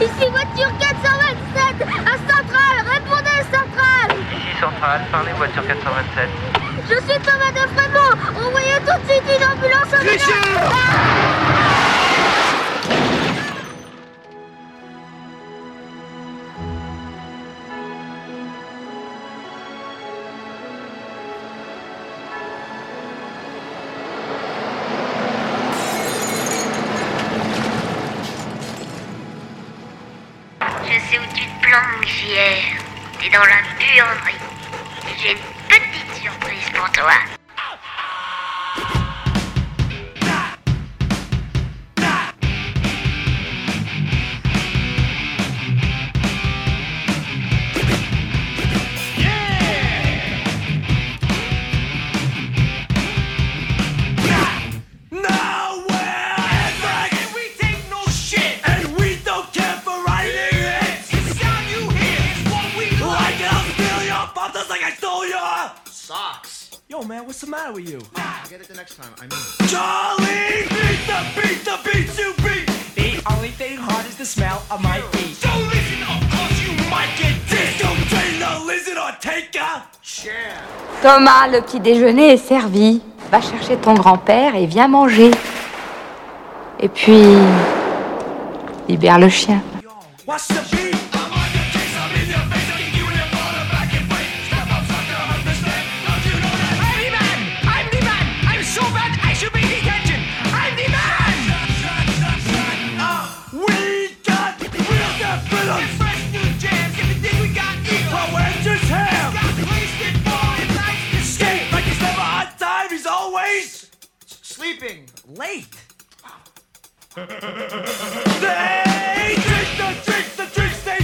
Ici voiture 427 à Centrale, répondez Centrale. Ici Centrale, parlez voiture 427. Je suis Thomas de Frémont, envoyez tout de suite une ambulance en Richard Thomas, le petit déjeuner est servi. Va chercher ton grand-père et viens manger. Et puis, libère le chien. Always sleeping late. they drink the drinks, the drinks they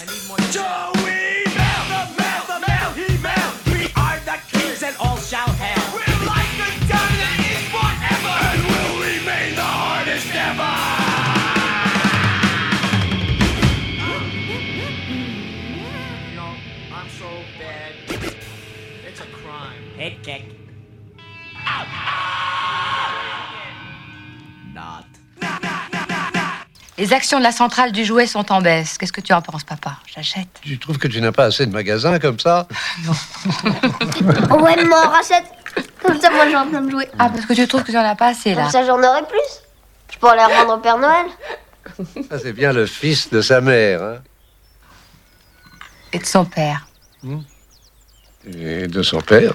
I need more. Joe! Les actions de la centrale du jouet sont en baisse. Qu'est-ce que tu en penses, papa? J'achète. Tu trouves que tu n'as pas assez de magasins comme ça? Non. ouais, m'en rachète. Comme ça, moi, j'ai envie de me jouer. Ah, parce que tu trouves que tu en as pas assez, là ça, j'en aurais plus. Je pourrais les rendre au Père Noël. Ça, c'est bien le fils de sa mère. Hein. Et de son père. Hmm. Et de son père.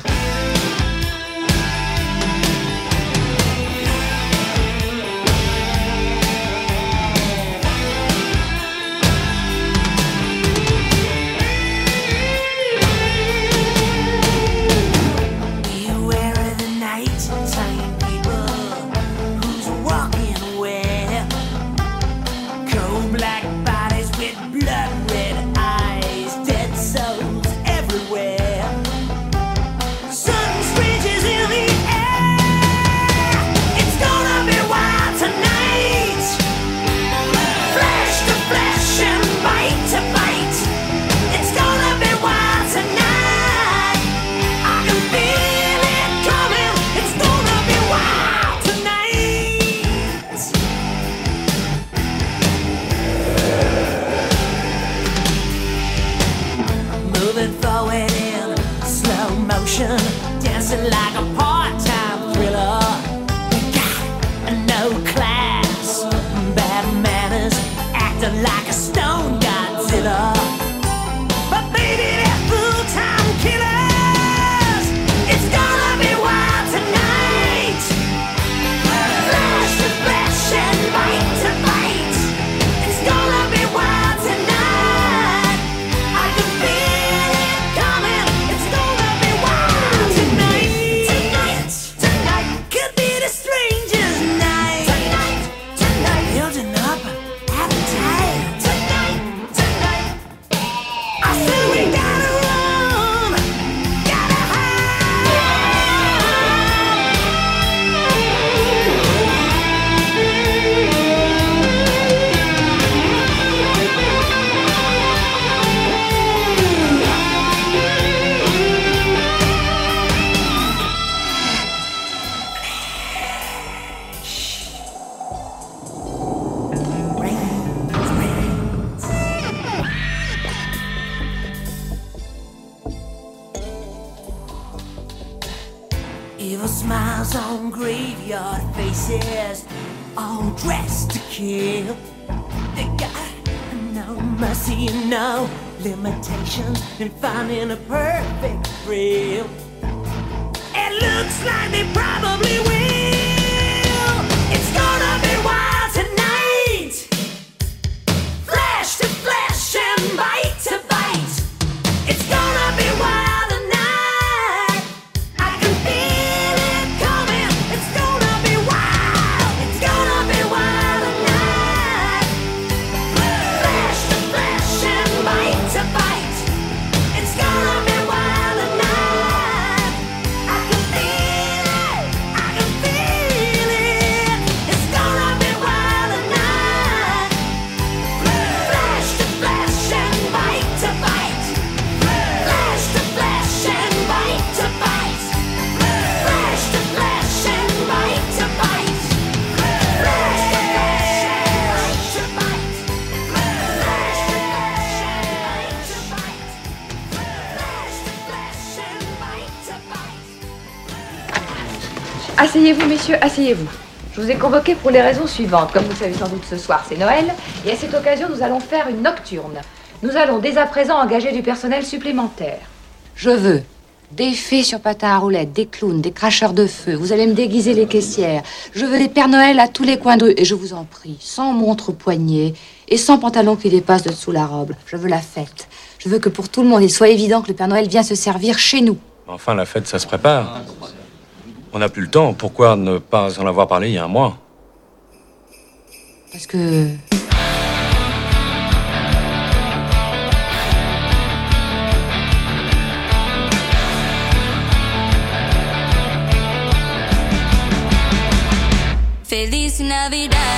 Asseyez-vous, messieurs, asseyez-vous. Je vous ai convoqué pour les raisons suivantes. Comme vous le savez sans doute, ce soir, c'est Noël. Et à cette occasion, nous allons faire une nocturne. Nous allons dès à présent engager du personnel supplémentaire. Je veux des fées sur patins à roulettes, des clowns, des cracheurs de feu. Vous allez me déguiser les caissières. Je veux des Pères Noël à tous les coins de rue. Et je vous en prie, sans montre au poignet et sans pantalon qui dépasse dessous la robe. Je veux la fête. Je veux que pour tout le monde, il soit évident que le Père Noël vient se servir chez nous. Enfin, la fête, ça se prépare. On n'a plus le temps. Pourquoi ne pas en avoir parlé il y a un mois? Parce que... Feliz Navidad.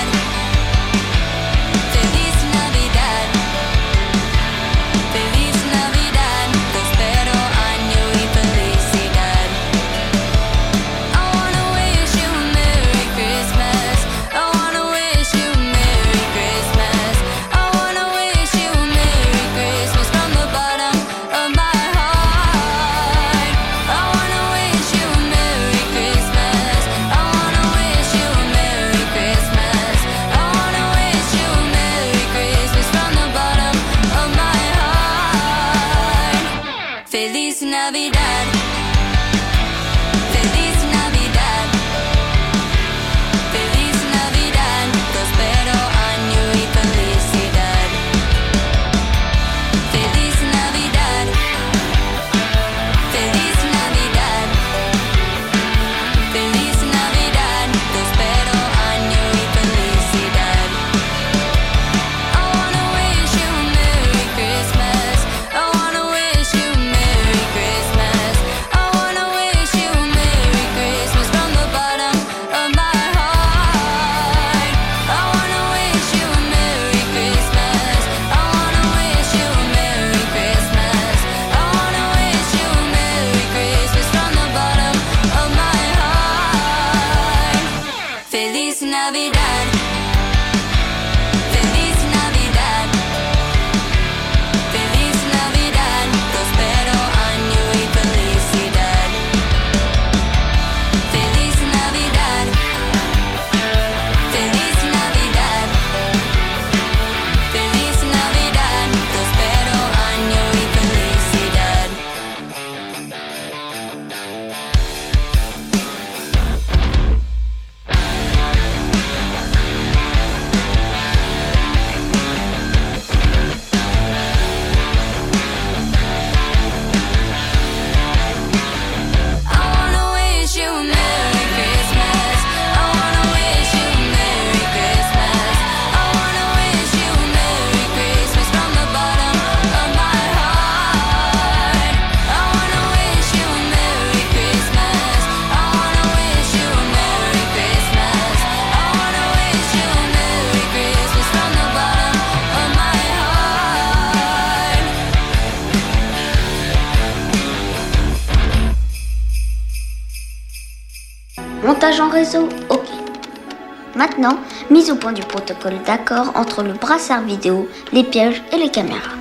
protocole d'accord entre le brassard vidéo, les pièges et les caméras.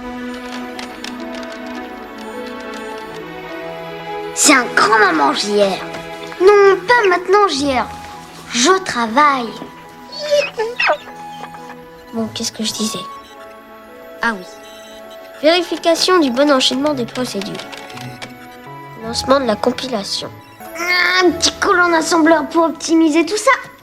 C'est un grand moment, JR. Non, pas maintenant, JR. Je travaille. Bon, qu'est-ce que je disais? Ah oui. Vérification du bon enchaînement des procédures. Lancement de la compilation. Un petit colon assembleur pour optimiser tout ça.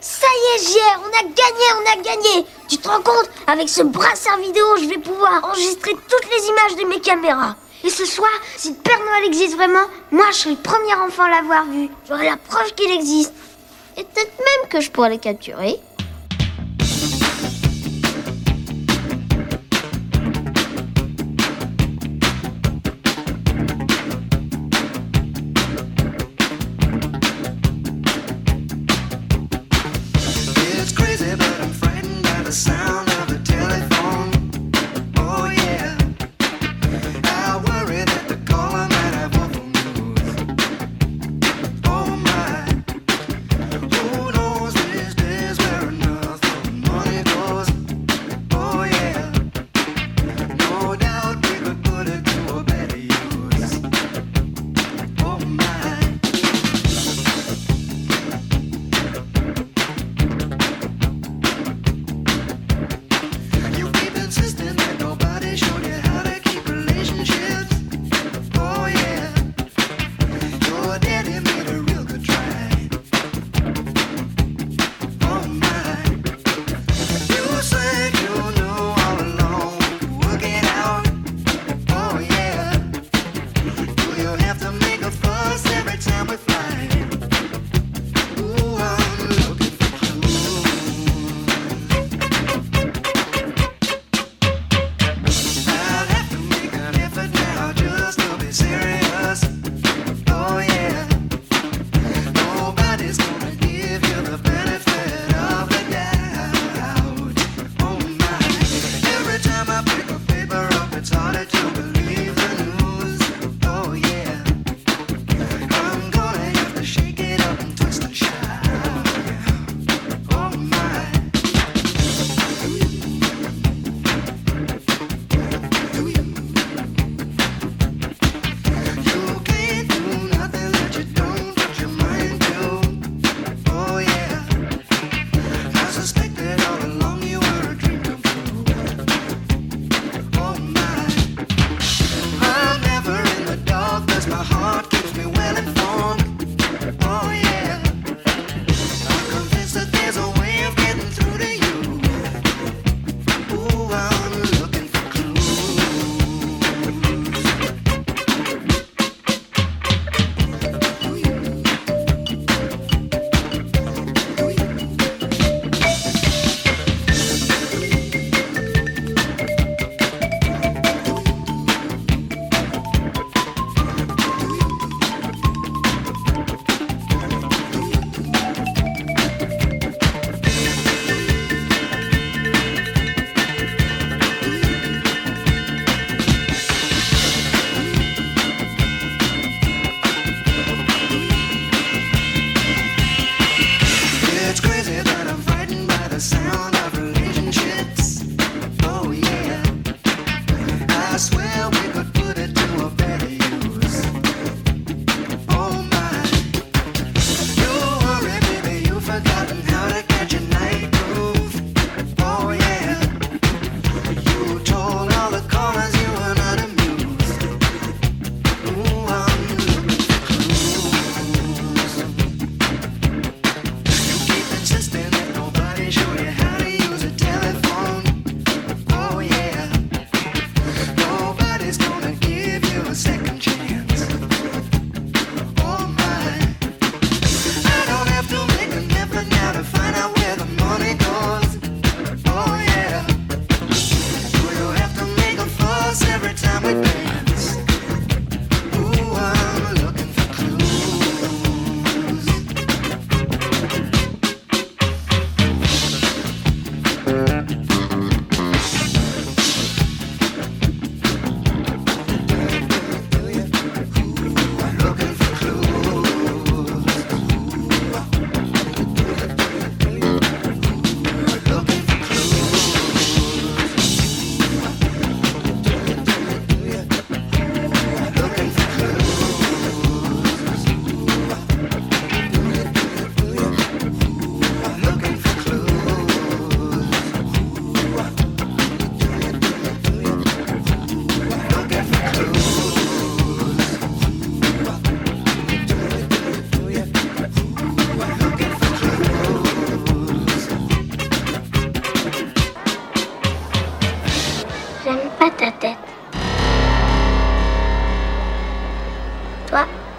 Ça y est, JR, on a gagné, on a gagné. Tu te rends compte Avec ce brassard vidéo, je vais pouvoir enregistrer toutes les images de mes caméras. Et ce soir, si le Père Noël existe vraiment, moi je serai le premier enfant à l'avoir vu. J'aurai la preuve qu'il existe. Et peut-être même que je pourrais les capturer.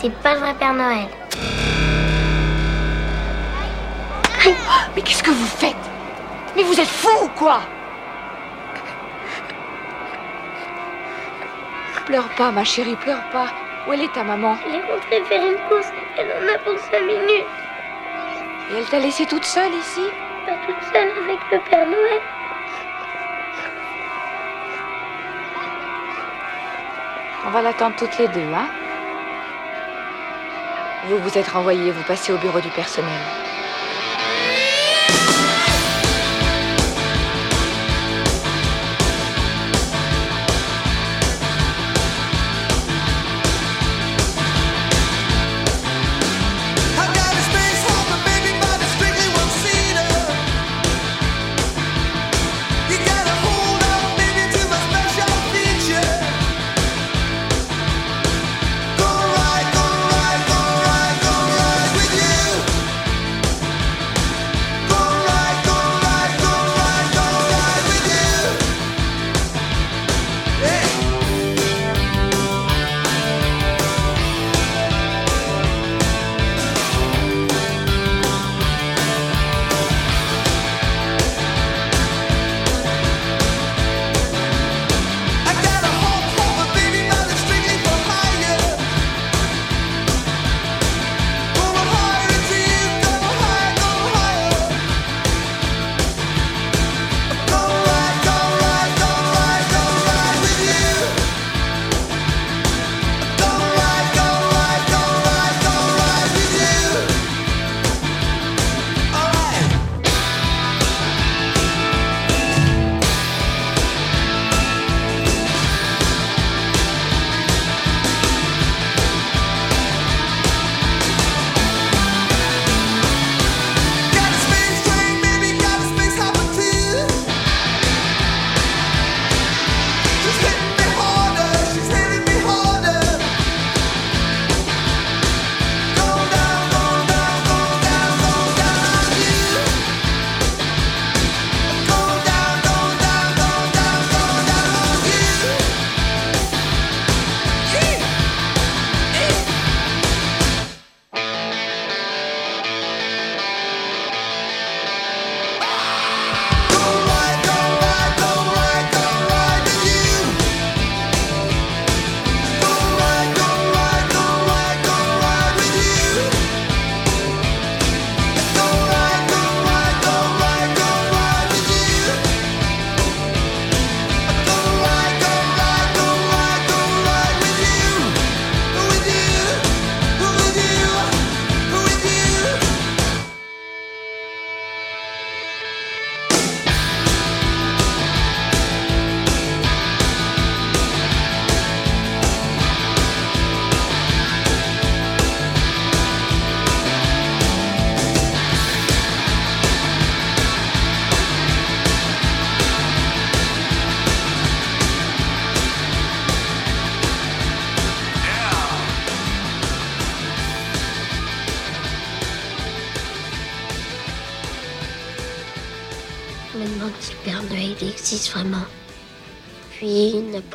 T'es pas le vrai Père Noël. Mais qu'est-ce que vous faites? Mais vous êtes fous ou quoi? Pleure pas, ma chérie, pleure pas. Où elle est ta maman? Elle est rentrée faire une course. Elle en a pour cinq minutes. Et elle t'a laissée toute seule ici? Pas toute seule avec le Père Noël. On va l'attendre toutes les deux, hein? Vous vous êtes renvoyés, vous passez au bureau du personnel.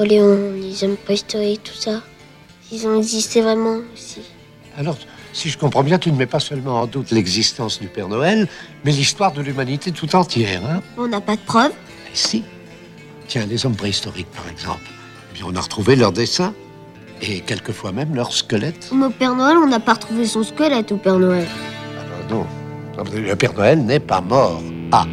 Napoléon, les hommes préhistoriques, tout ça. Ils ont existé vraiment aussi. Alors, si je comprends bien, tu ne mets pas seulement en doute l'existence du Père Noël, mais l'histoire de l'humanité tout entière, hein On n'a pas de preuves. Et si Tiens, les hommes préhistoriques, par exemple. Eh bien, on a retrouvé leurs dessins, et quelquefois même leurs squelettes. Mais au Père Noël, on n'a pas retrouvé son squelette au Père Noël. Ah ben non. Mais Le Père Noël n'est pas mort. Ah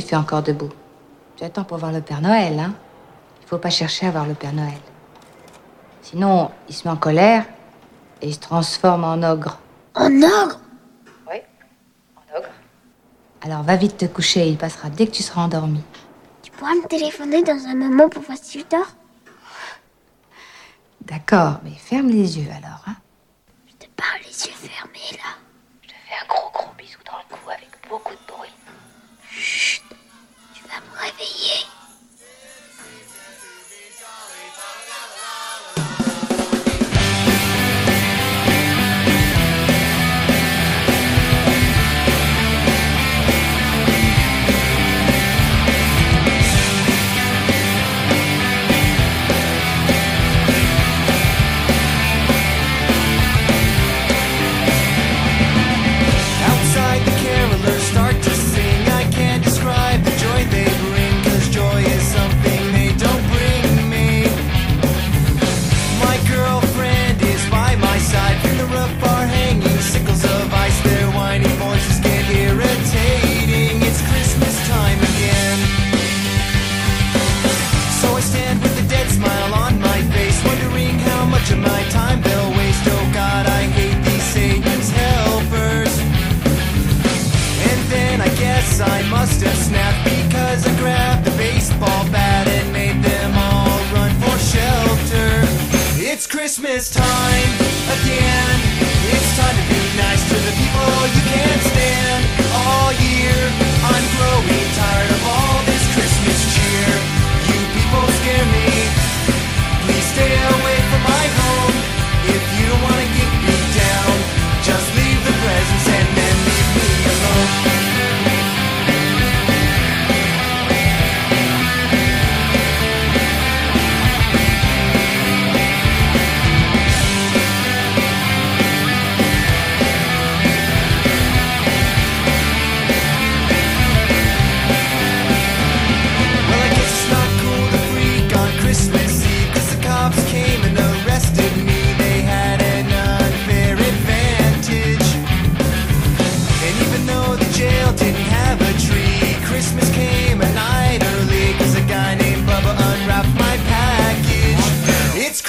tu fais encore debout Tu attends pour voir le Père Noël, hein Il faut pas chercher à voir le Père Noël. Sinon, il se met en colère et il se transforme en ogre. En ogre? Oui, en ogre. Alors va vite te coucher, il passera dès que tu seras endormi. Tu pourras me téléphoner dans un moment pour voir si je dors? D'accord, mais ferme les yeux alors, hein Je te parle les yeux fermés là. Je te fais un gros gros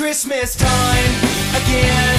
Christmas time again.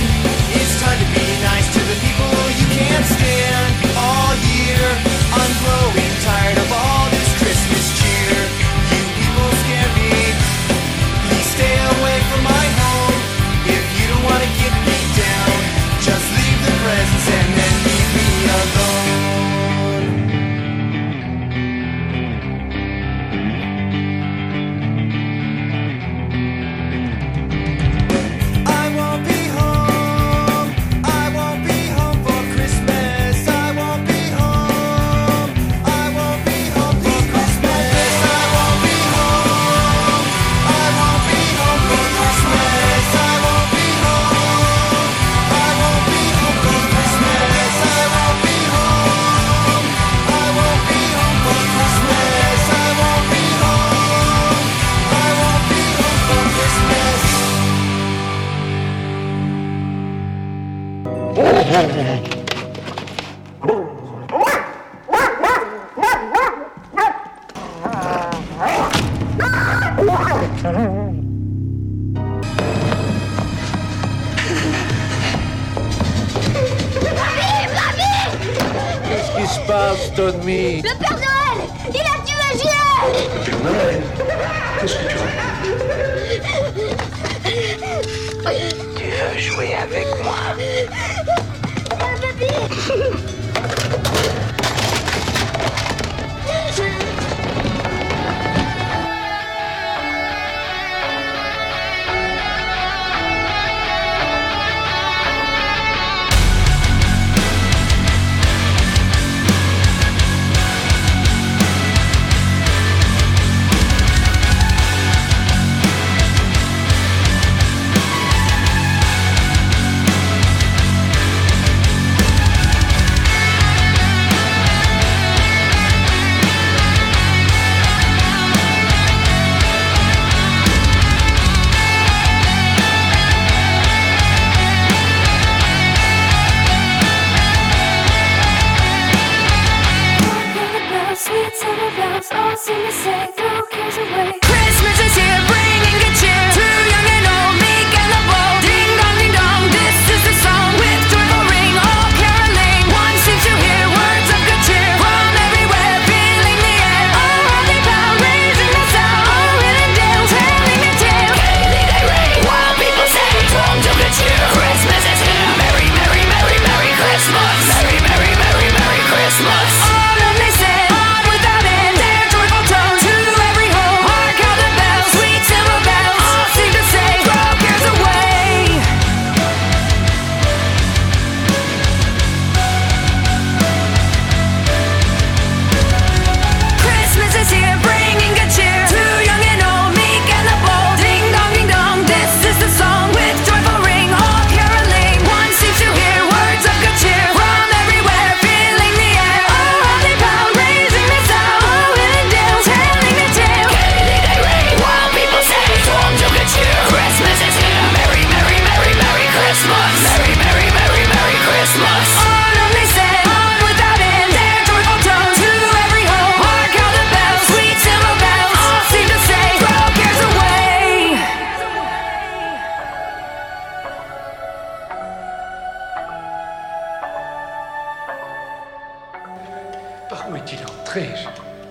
où est-il entré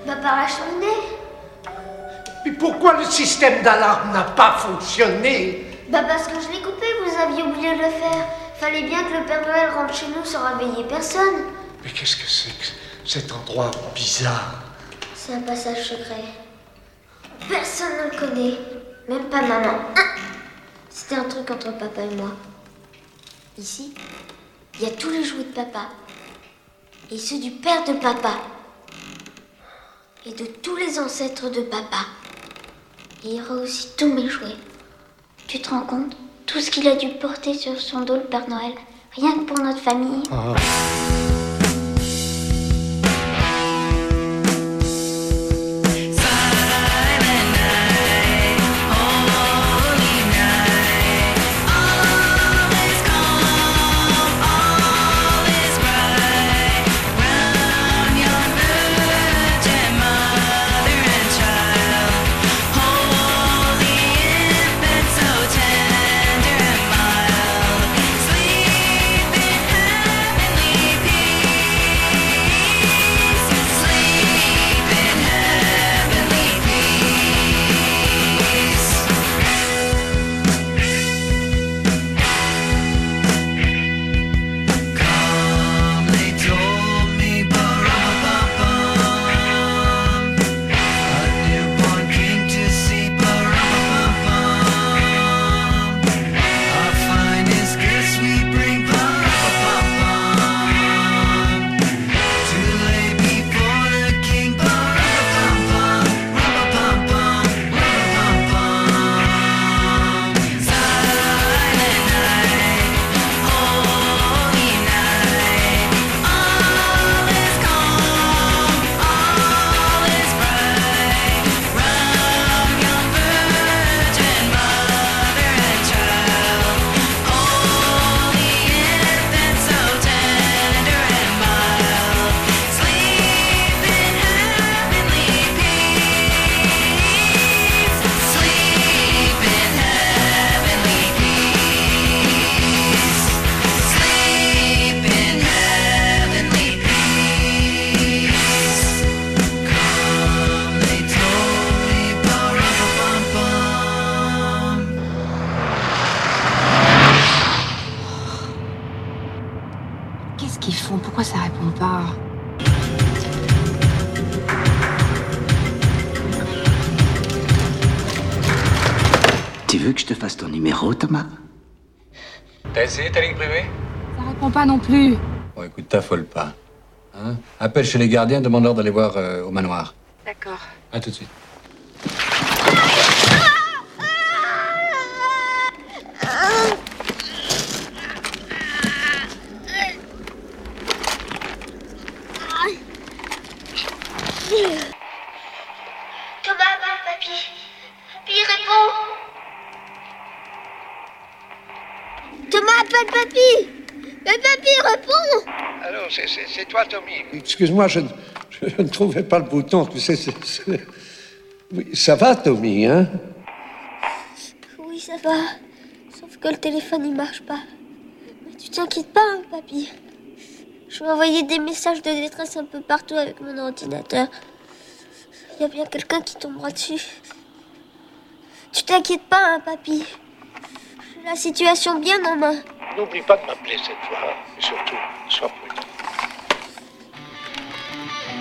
Bah par la cheminée. Mais pourquoi le système d'alarme n'a pas fonctionné? Bah parce que je l'ai coupé, vous aviez oublié de le faire. Fallait bien que le Père Noël rentre chez nous sans réveiller personne. Mais qu'est-ce que c'est que cet endroit bizarre? C'est un passage secret. Personne ne le connaît, même pas maman. Ah C'était un truc entre papa et moi. Ici, il y a tous les jouets de papa, et ceux du père de papa. Et de tous les ancêtres de papa. Et il aura aussi tous mes jouets. Tu te rends compte? Tout ce qu'il a dû porter sur son dos, le Père Noël. Rien que pour notre famille. They plus. Bon, écoute, t'affole pas. Hein Appelle chez les gardiens, demande-leur d'aller voir euh, au manoir. D'accord. À tout de suite. Thomas, papy. Papy, réponds. Thomas, appelle papy. Mais papy, réponds. Allô, c'est- c'est c'est toi, Tommy. Excuse-moi, je, ne- je ne trouvais pas le bouton, tu sais. c'est- c'est- Oui, ça va, Tommy, hein? Oui, ça va. Sauf que le téléphone, il marche pas. Mais tu t'inquiètes pas, hein, papy. Je vais envoyer des messages de détresse un peu partout avec mon ordinateur. Il y a bien quelqu'un qui tombera dessus. Tu t'inquiètes pas, hein, papy. J'ai la situation bien en main. N'oublie pas de m'appeler cette fois. Et surtout, sois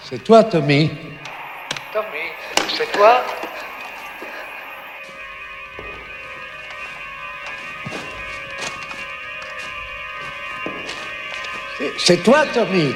C'est toi, Tommy. Tommy, c'est toi? C'est toi, Tommy.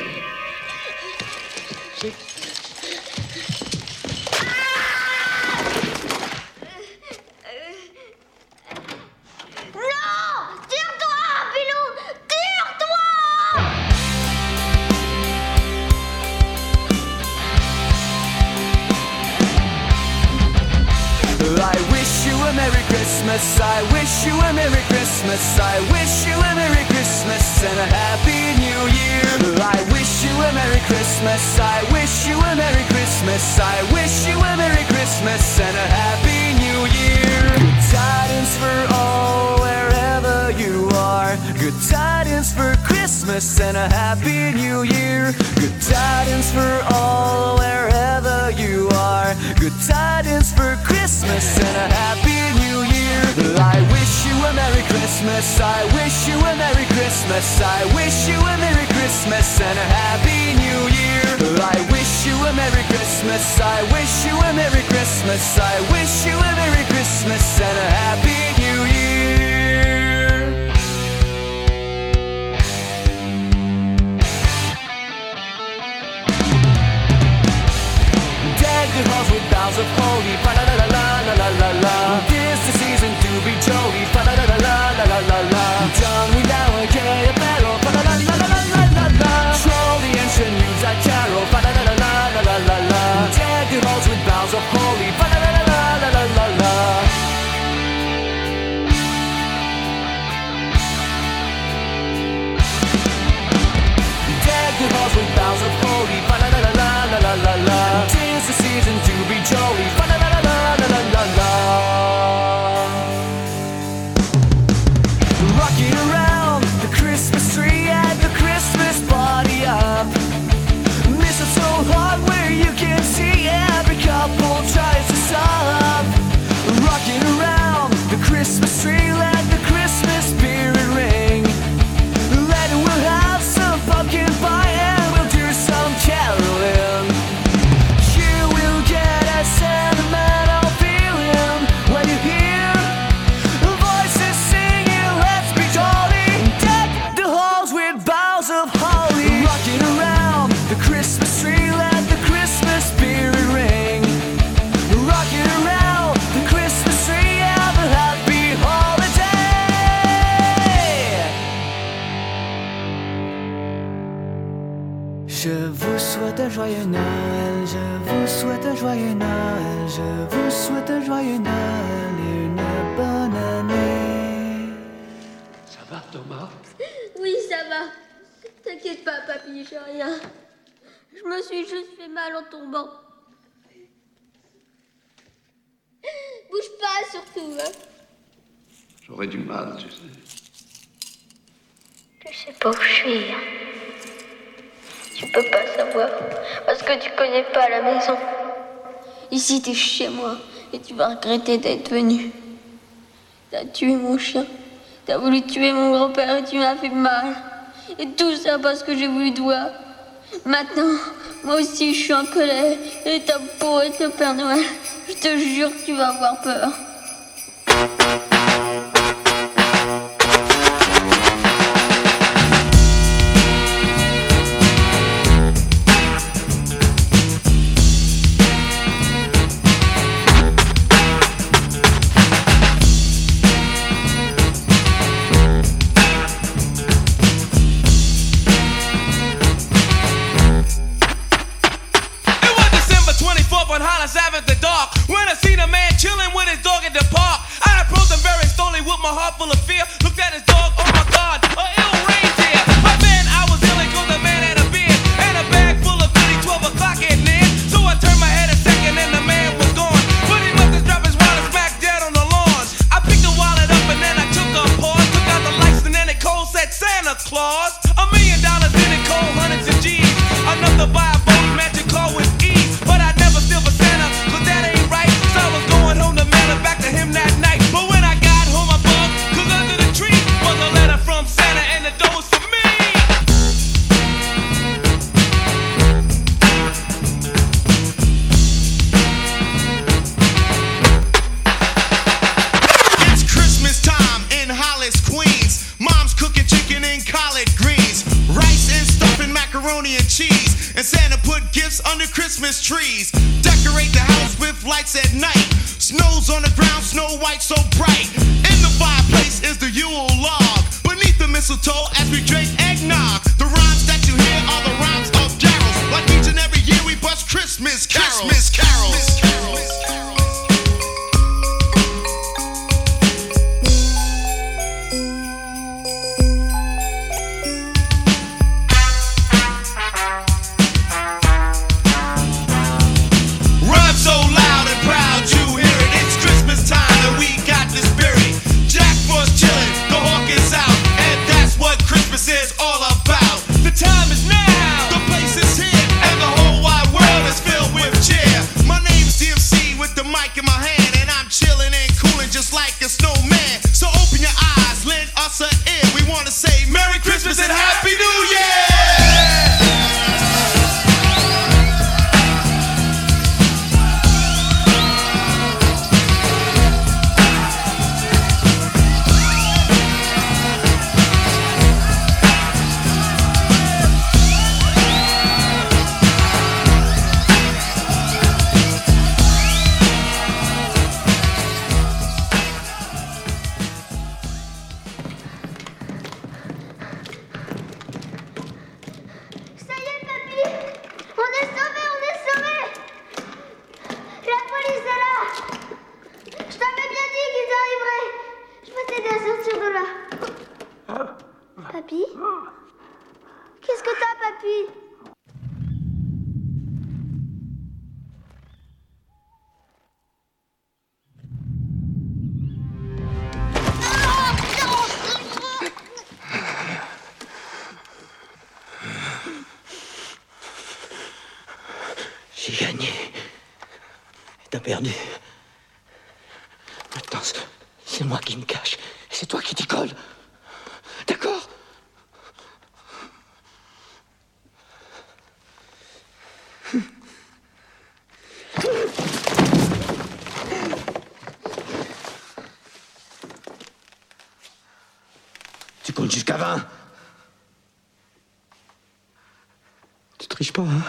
Si t'es chez moi et tu vas regretter d'être venu. T'as tué mon chien, t'as voulu tuer mon grand-père et tu m'as fait mal. Et tout ça parce que j'ai voulu toi. Maintenant, moi aussi je suis en colère et ta peau est le Père Noël. Je te jure tu vas avoir peur. Tu triches pas, hein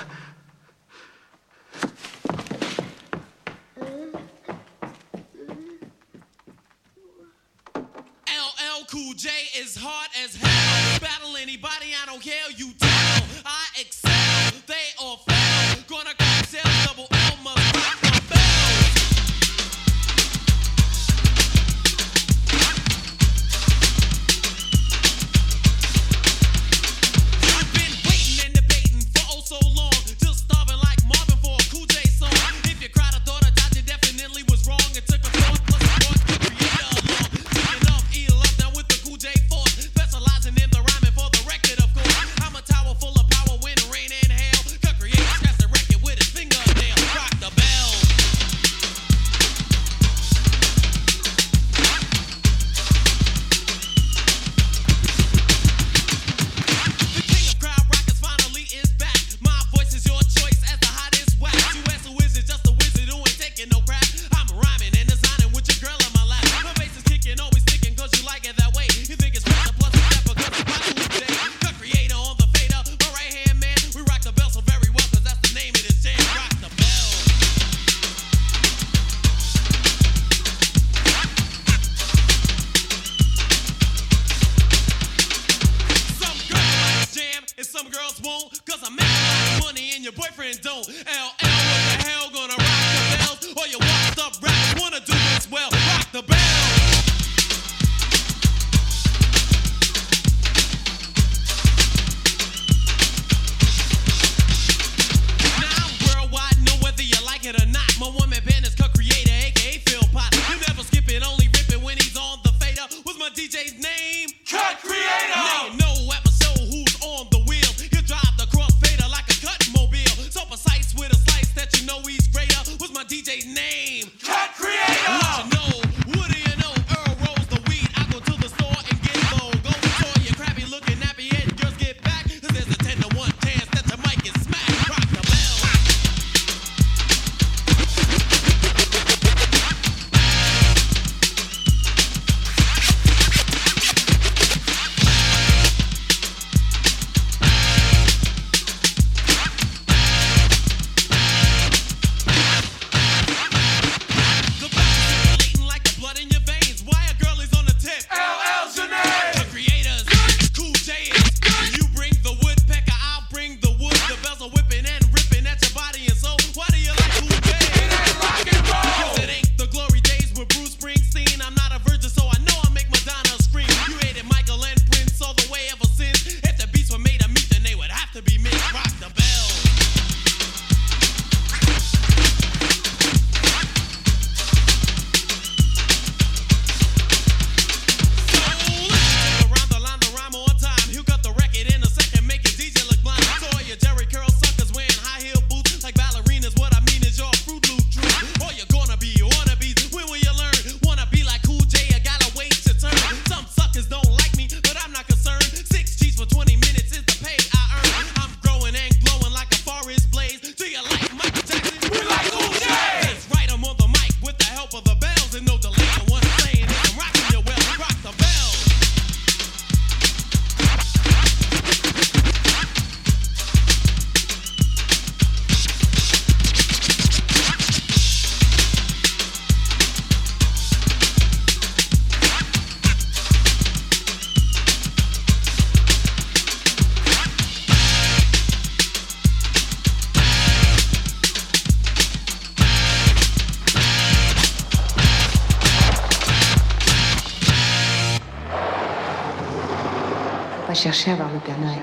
chercher à voir le Père Noël.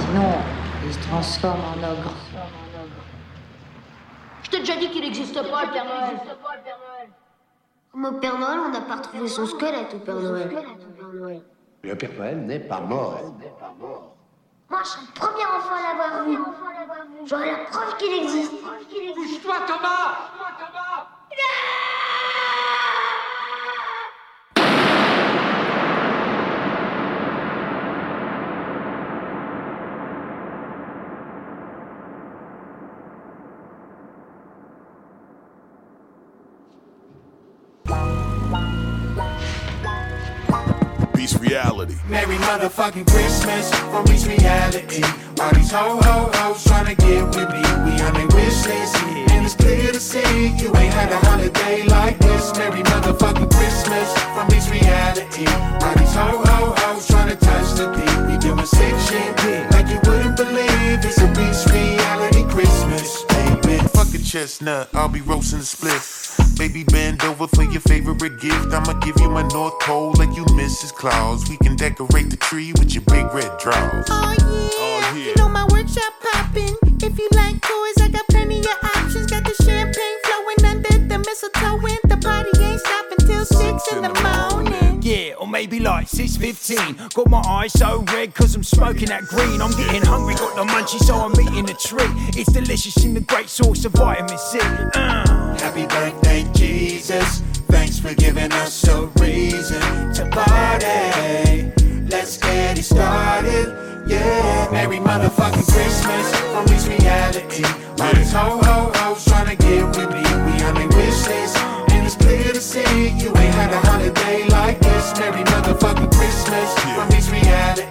Sinon, il se transforme en ogre. Je t'ai déjà dit qu'il n'existe pas, le Père Noël. Comme au Père Noël, on n'a pas retrouvé son squelette au Père Noël. Le Père Noël n'est pas mort. Moi, je serais le premier enfant à l'avoir vu. J'aurais la preuve qu'il existe. Bouge-toi, Thomas Beast reality. Merry motherfucking Christmas from Beast Reality. All these ho ho hoes tryna get with me. We on their wish list. And it's clear to see you ain't had a holiday like this. Merry motherfucking Christmas from Beast Reality. All these ho ho hoes tryna touch the beat. We doing sick shit like you wouldn't believe. It's a Beast Reality chestnut, I'll be roasting the split. Baby, bend over for your favorite gift. I'ma give you my North Pole like you Mrs. Claus. We can decorate the tree with your big red draws. Oh, oh yeah. You know my workshop poppin'. If you like toys, I got plenty of options. Got the champagne flowing under the mistletoe, and the party ain't stopping till six in the morning. Or maybe like 6.15 Got my eyes so red cause I'm smoking that green I'm getting hungry, got the munchies so I'm eating a treat It's delicious in the great source of vitamin C uh. Happy birthday, Jesus. Thanks for giving us a reason to party. Let's get it started. Yeah, Merry motherfucking Christmas from this Reality. All these ho ho hoes tryna get with me. We on their wish. And it's clear to see you ain't had a holiday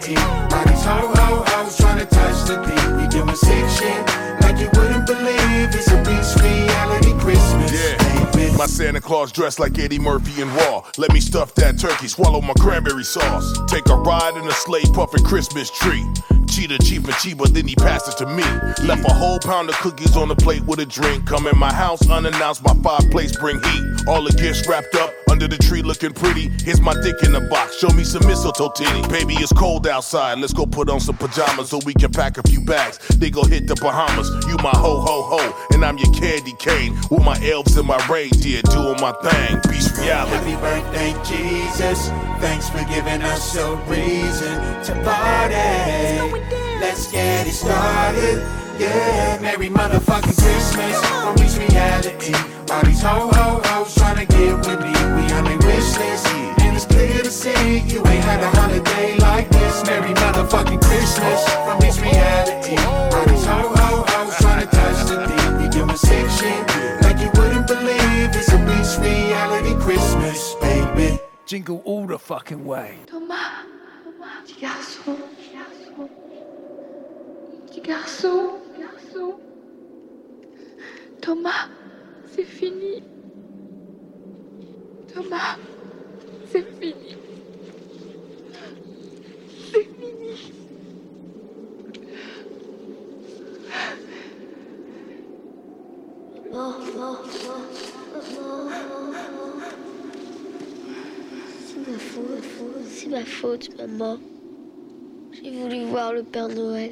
Reality. All these ho ho hoes tryna touch the beat. We doing sick shit like you wouldn't believe. It's a Reality Christmas. Yeah. My Santa Claus dressed like Eddie Murphy and Raw. Let me stuff that turkey, swallow my cranberry sauce. Take a ride in a sleigh puffin' Christmas tree. Cheetah, Chief and Chiba, then he passed it to me. Left a whole pound of cookies on the plate with a drink. Come in my house unannounced, my fireplace bring heat. All the gifts wrapped up under the tree looking pretty. Here's my dick in the box, show me some mistletoe titty. Baby, it's cold outside, let's go put on some pajamas so we can pack a few bags. They go hit the Bahamas. You my ho ho ho, and I'm your candy cane. With my elves and my reindeer doing my thing. Beast reality. Happy birthday, Jesus. Thanks for giving us a reason to party. Let's get it started. Yeah, Merry motherfucking Christmas from Beast Reality. All these ho ho hoes tryna get with me. We on their wish list. And it's clear to see you ain't had a holiday like this. Merry motherfucking Christmas from Beast Reality. All these ho ho hoes tryna touch the beat. We doing sick shit like you wouldn't believe. It's a Beast Reality Christmas, baby. Jingle all the fucking way Thomas, petit garçon, petit garçon. Thomas, c'est fini. Thomas, c'est fini. C'est fini. Mort, mort, mort. C'est ma faute, c'est ma faute, maman. J'ai voulu voir le Père Noël.